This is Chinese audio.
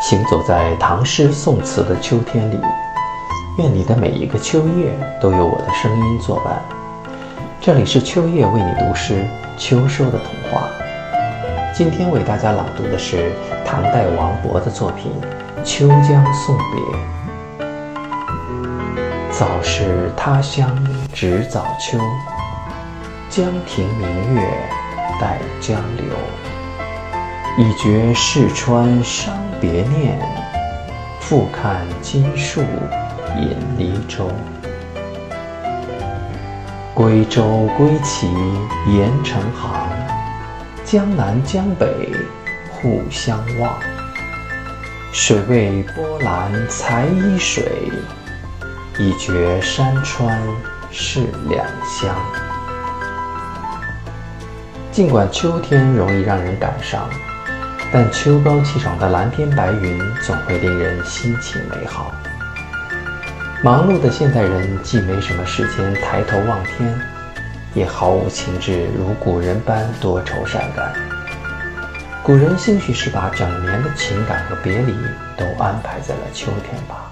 行走在唐诗宋词的秋天里，愿你的每一个秋夜都有我的声音作伴。这里是秋叶为你读诗，秋收的童话。今天为大家朗读的是唐代王勃的作品《秋江送别》。早是他乡值早秋，江亭明月待江流。已觉世川伤别念，复看金树引离舟。归舟归期严城行，江南江北互相望。水为波澜才依水，已觉山川是两乡。尽管秋天容易让人感伤。但秋高气爽的蓝天白云总会令人心情美好。忙碌的现代人既没什么时间抬头望天，也毫无情致如古人般多愁善感。古人兴许是把整年的情感和别离都安排在了秋天吧。